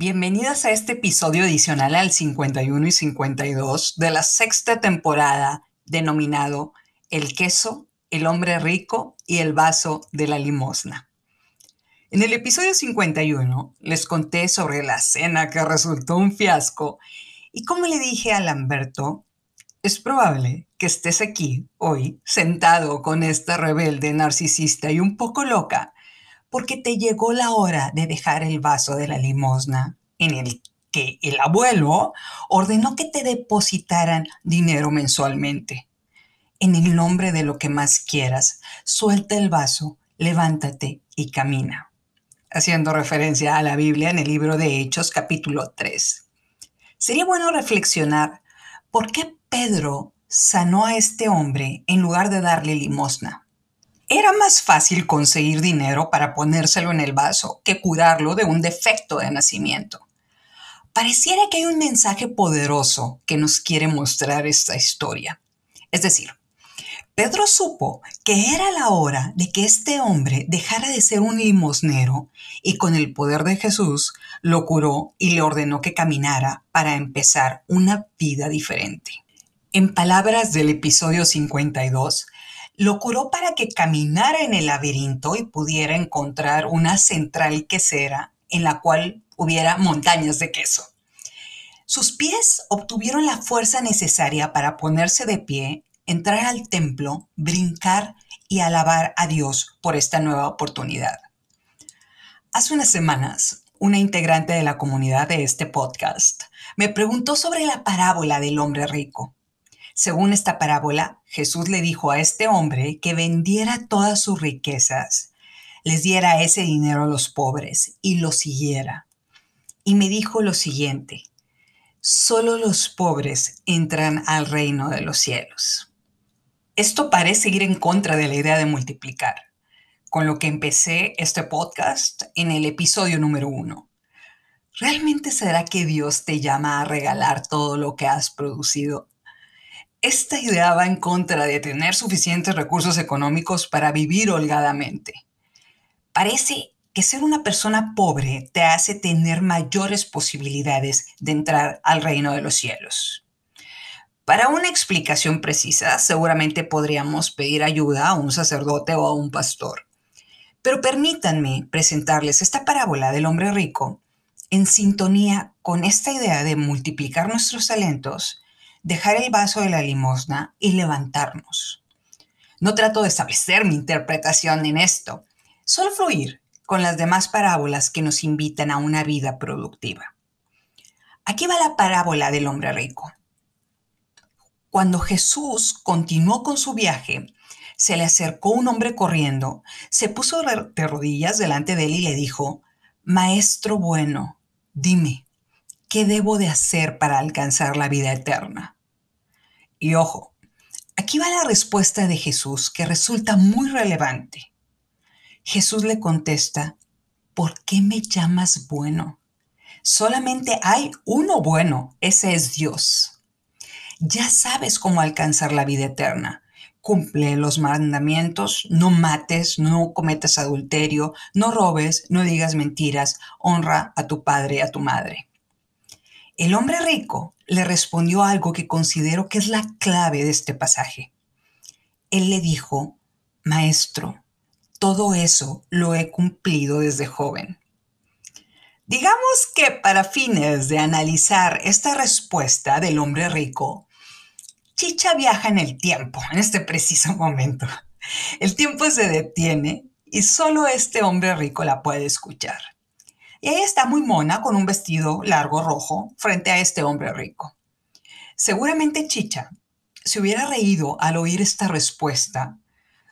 Bienvenidas a este episodio adicional al 51 y 52 de la sexta temporada denominado El queso, el hombre rico y el vaso de la limosna. En el episodio 51 les conté sobre la cena que resultó un fiasco y como le dije a Lamberto, es probable que estés aquí hoy sentado con esta rebelde narcisista y un poco loca porque te llegó la hora de dejar el vaso de la limosna en el que el abuelo ordenó que te depositaran dinero mensualmente. En el nombre de lo que más quieras, suelta el vaso, levántate y camina haciendo referencia a la Biblia en el libro de Hechos capítulo 3. Sería bueno reflexionar por qué Pedro sanó a este hombre en lugar de darle limosna. Era más fácil conseguir dinero para ponérselo en el vaso que curarlo de un defecto de nacimiento. Pareciera que hay un mensaje poderoso que nos quiere mostrar esta historia. Es decir, Pedro supo que era la hora de que este hombre dejara de ser un limosnero y con el poder de Jesús lo curó y le ordenó que caminara para empezar una vida diferente. En palabras del episodio 52, lo curó para que caminara en el laberinto y pudiera encontrar una central quesera en la cual hubiera montañas de queso. Sus pies obtuvieron la fuerza necesaria para ponerse de pie entrar al templo, brincar y alabar a Dios por esta nueva oportunidad. Hace unas semanas, una integrante de la comunidad de este podcast me preguntó sobre la parábola del hombre rico. Según esta parábola, Jesús le dijo a este hombre que vendiera todas sus riquezas, les diera ese dinero a los pobres y lo siguiera. Y me dijo lo siguiente, solo los pobres entran al reino de los cielos. Esto parece ir en contra de la idea de multiplicar, con lo que empecé este podcast en el episodio número uno. ¿Realmente será que Dios te llama a regalar todo lo que has producido? Esta idea va en contra de tener suficientes recursos económicos para vivir holgadamente. Parece que ser una persona pobre te hace tener mayores posibilidades de entrar al reino de los cielos. Para una explicación precisa, seguramente podríamos pedir ayuda a un sacerdote o a un pastor. Pero permítanme presentarles esta parábola del hombre rico en sintonía con esta idea de multiplicar nuestros talentos, dejar el vaso de la limosna y levantarnos. No trato de establecer mi interpretación en esto, solo fluir con las demás parábolas que nos invitan a una vida productiva. Aquí va la parábola del hombre rico. Cuando Jesús continuó con su viaje, se le acercó un hombre corriendo, se puso de rodillas delante de él y le dijo, Maestro bueno, dime, ¿qué debo de hacer para alcanzar la vida eterna? Y ojo, aquí va la respuesta de Jesús que resulta muy relevante. Jesús le contesta, ¿por qué me llamas bueno? Solamente hay uno bueno, ese es Dios ya sabes cómo alcanzar la vida eterna. Cumple los mandamientos, no mates, no cometas adulterio, no robes, no digas mentiras, honra a tu padre y a tu madre. El hombre rico le respondió algo que considero que es la clave de este pasaje. Él le dijo, Maestro, todo eso lo he cumplido desde joven. Digamos que para fines de analizar esta respuesta del hombre rico, Chicha viaja en el tiempo, en este preciso momento. El tiempo se detiene y solo este hombre rico la puede escuchar. Y ella está muy mona con un vestido largo rojo frente a este hombre rico. Seguramente Chicha se hubiera reído al oír esta respuesta,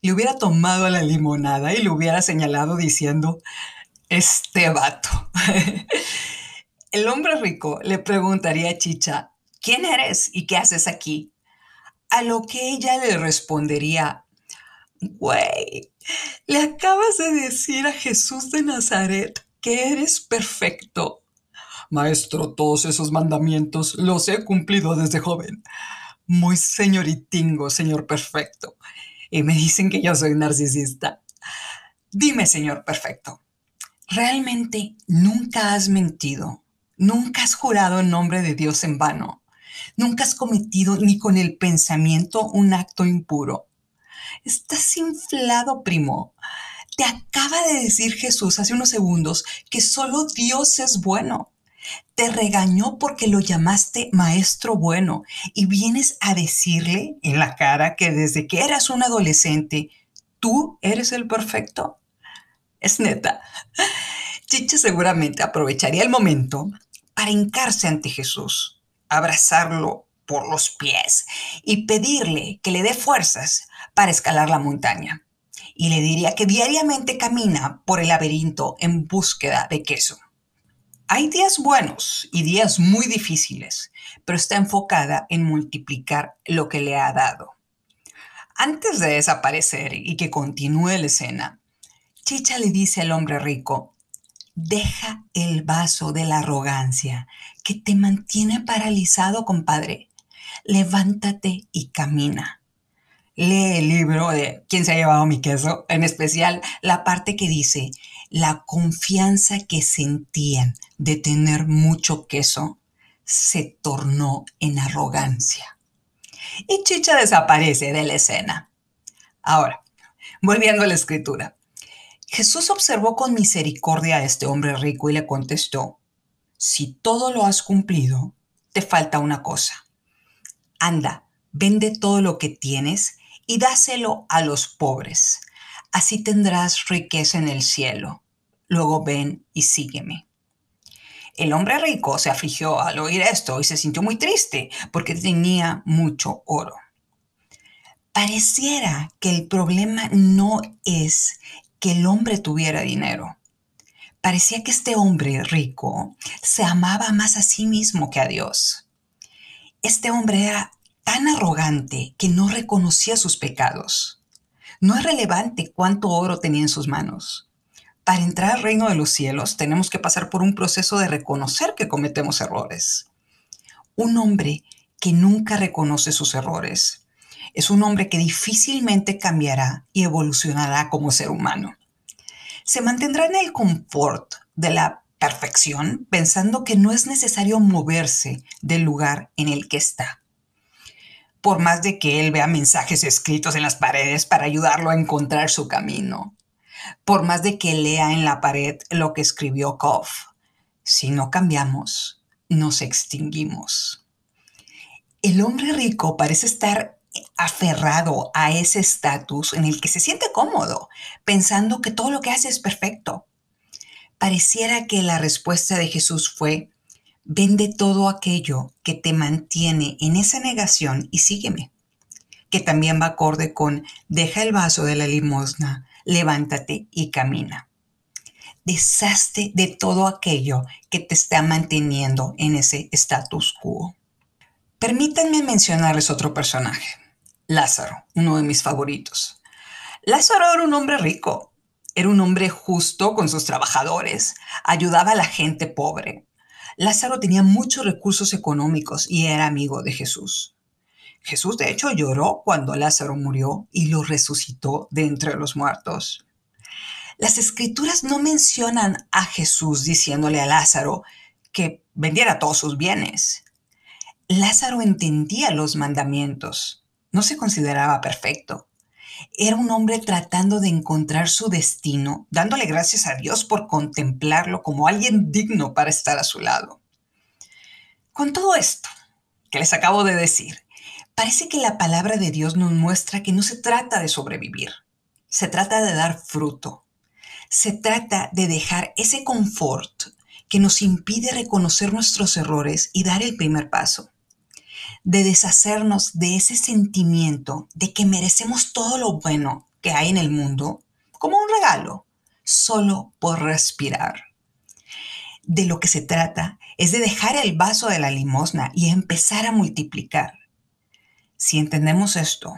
le hubiera tomado la limonada y le hubiera señalado diciendo, este vato. El hombre rico le preguntaría a Chicha, ¿quién eres y qué haces aquí? A lo que ella le respondería, güey, le acabas de decir a Jesús de Nazaret que eres perfecto. Maestro, todos esos mandamientos los he cumplido desde joven. Muy señoritingo, señor perfecto. Y me dicen que yo soy narcisista. Dime, señor perfecto, ¿realmente nunca has mentido Nunca has jurado en nombre de Dios en vano. Nunca has cometido ni con el pensamiento un acto impuro. Estás inflado, primo. Te acaba de decir Jesús hace unos segundos que solo Dios es bueno. Te regañó porque lo llamaste maestro bueno y vienes a decirle en la cara que desde que eras un adolescente, tú eres el perfecto. Es neta. Chicha seguramente aprovecharía el momento para hincarse ante Jesús, abrazarlo por los pies y pedirle que le dé fuerzas para escalar la montaña. Y le diría que diariamente camina por el laberinto en búsqueda de queso. Hay días buenos y días muy difíciles, pero está enfocada en multiplicar lo que le ha dado. Antes de desaparecer y que continúe la escena, Chicha le dice al hombre rico, deja el vaso de la arrogancia que te mantiene paralizado, compadre. Levántate y camina. Lee el libro de ¿Quién se ha llevado mi queso? En especial la parte que dice, la confianza que sentían de tener mucho queso se tornó en arrogancia. Y Chicha desaparece de la escena. Ahora, volviendo a la escritura. Jesús observó con misericordia a este hombre rico y le contestó, si todo lo has cumplido, te falta una cosa. Anda, vende todo lo que tienes y dáselo a los pobres. Así tendrás riqueza en el cielo luego ven y sígueme. El hombre rico se afligió al oír esto y se sintió muy triste porque tenía mucho oro. Pareciera que el problema no es que el hombre tuviera dinero. Parecía que este hombre rico se amaba más a sí mismo que a Dios. Este hombre era tan arrogante que no reconocía sus pecados. No es relevante cuánto oro tenía en sus manos para entrar al reino de los cielos tenemos que pasar por un proceso de reconocer que cometemos errores. Un hombre que nunca reconoce sus errores es un hombre que difícilmente cambiará y evolucionará como ser humano. Se mantendrá en el confort de la perfección pensando que no es necesario moverse del lugar en el que está. Por más de que él vea mensajes escritos en las paredes para ayudarlo a encontrar su camino, por más de que lea en la pared lo que escribió Koff. Si no cambiamos, nos extinguimos. El hombre rico parece estar aferrado a ese estatus en el que se siente cómodo, pensando que todo lo que hace es perfecto. Pareciera que la respuesta de Jesús fue, vende todo aquello que te mantiene en esa negación y sígueme, que también va acorde con, deja el vaso de la limosna, levántate y camina. Deshazte de todo aquello que te está manteniendo en ese status quo. Permítanme mencionarles otro personaje, Lázaro, uno de mis favoritos. Lázaro era un hombre rico, era un hombre justo con sus trabajadores, ayudaba a la gente pobre. Lázaro tenía muchos recursos económicos y era amigo de Jesús. Jesús de hecho lloró cuando Lázaro murió y lo resucitó de entre los muertos. Las escrituras no mencionan a Jesús diciéndole a Lázaro que vendiera todos sus bienes. Lázaro entendía los mandamientos, no se consideraba perfecto. Era un hombre tratando de encontrar su destino, dándole gracias a Dios por contemplarlo como alguien digno para estar a su lado. Con todo esto que les acabo de decir, Parece que la palabra de Dios nos muestra que no se trata de sobrevivir, se trata de dar fruto, se trata de dejar ese confort que nos impide reconocer nuestros errores y dar el primer paso, de deshacernos de ese sentimiento de que merecemos todo lo bueno que hay en el mundo como un regalo, solo por respirar. De lo que se trata es de dejar el vaso de la limosna y empezar a multiplicar si entendemos esto,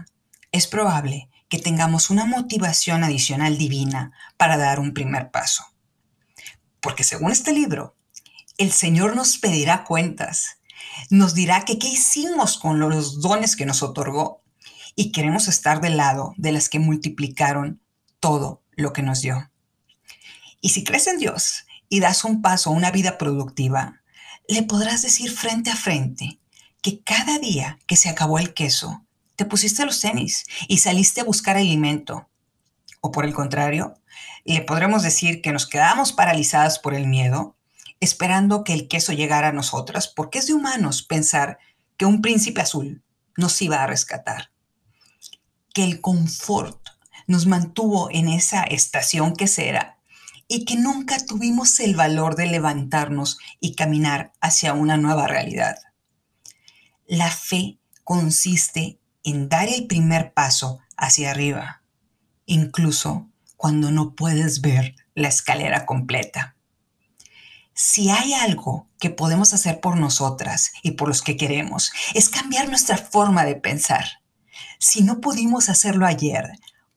es probable que tengamos una motivación adicional divina para dar un primer paso. Porque según este libro, el Señor nos pedirá cuentas, nos dirá que qué hicimos con los dones que nos otorgó y queremos estar del lado de las que multiplicaron todo lo que nos dio. Y si crees en Dios y das un paso a una vida productiva, le podrás decir frente a frente que cada día que se acabó el queso, te pusiste los tenis y saliste a buscar alimento. O por el contrario, le podremos decir que nos quedamos paralizadas por el miedo, esperando que el queso llegara a nosotras, porque es de humanos pensar que un príncipe azul nos iba a rescatar. Que el confort nos mantuvo en esa estación quesera y que nunca tuvimos el valor de levantarnos y caminar hacia una nueva realidad. La fe consiste en dar el primer paso hacia arriba, incluso cuando no puedes ver la escalera completa. Si hay algo que podemos hacer por nosotras y por los que queremos, es cambiar nuestra forma de pensar. Si no pudimos hacerlo ayer,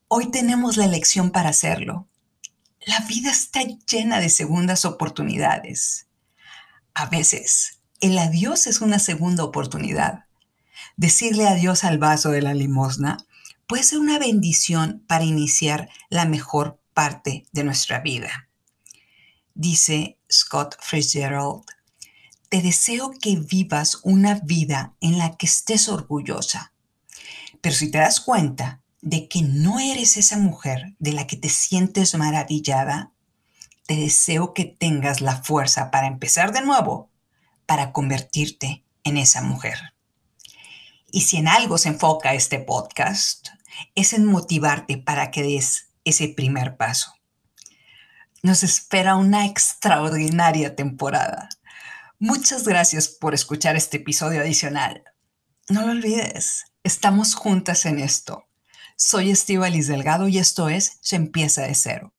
hoy tenemos la elección para hacerlo. La vida está llena de segundas oportunidades. A veces, el adiós es una segunda oportunidad. Decirle adiós al vaso de la limosna puede ser una bendición para iniciar la mejor parte de nuestra vida. Dice Scott Fitzgerald, te deseo que vivas una vida en la que estés orgullosa. Pero si te das cuenta de que no eres esa mujer de la que te sientes maravillada, te deseo que tengas la fuerza para empezar de nuevo, para convertirte en esa mujer. Y si en algo se enfoca este podcast, es en motivarte para que des ese primer paso nos espera una extraordinaria temporada. Muchas gracias por escuchar este episodio adicional. No lo olvides, estamos juntas en esto. Soy Estivalis Delgado y esto es Se empieza de cero.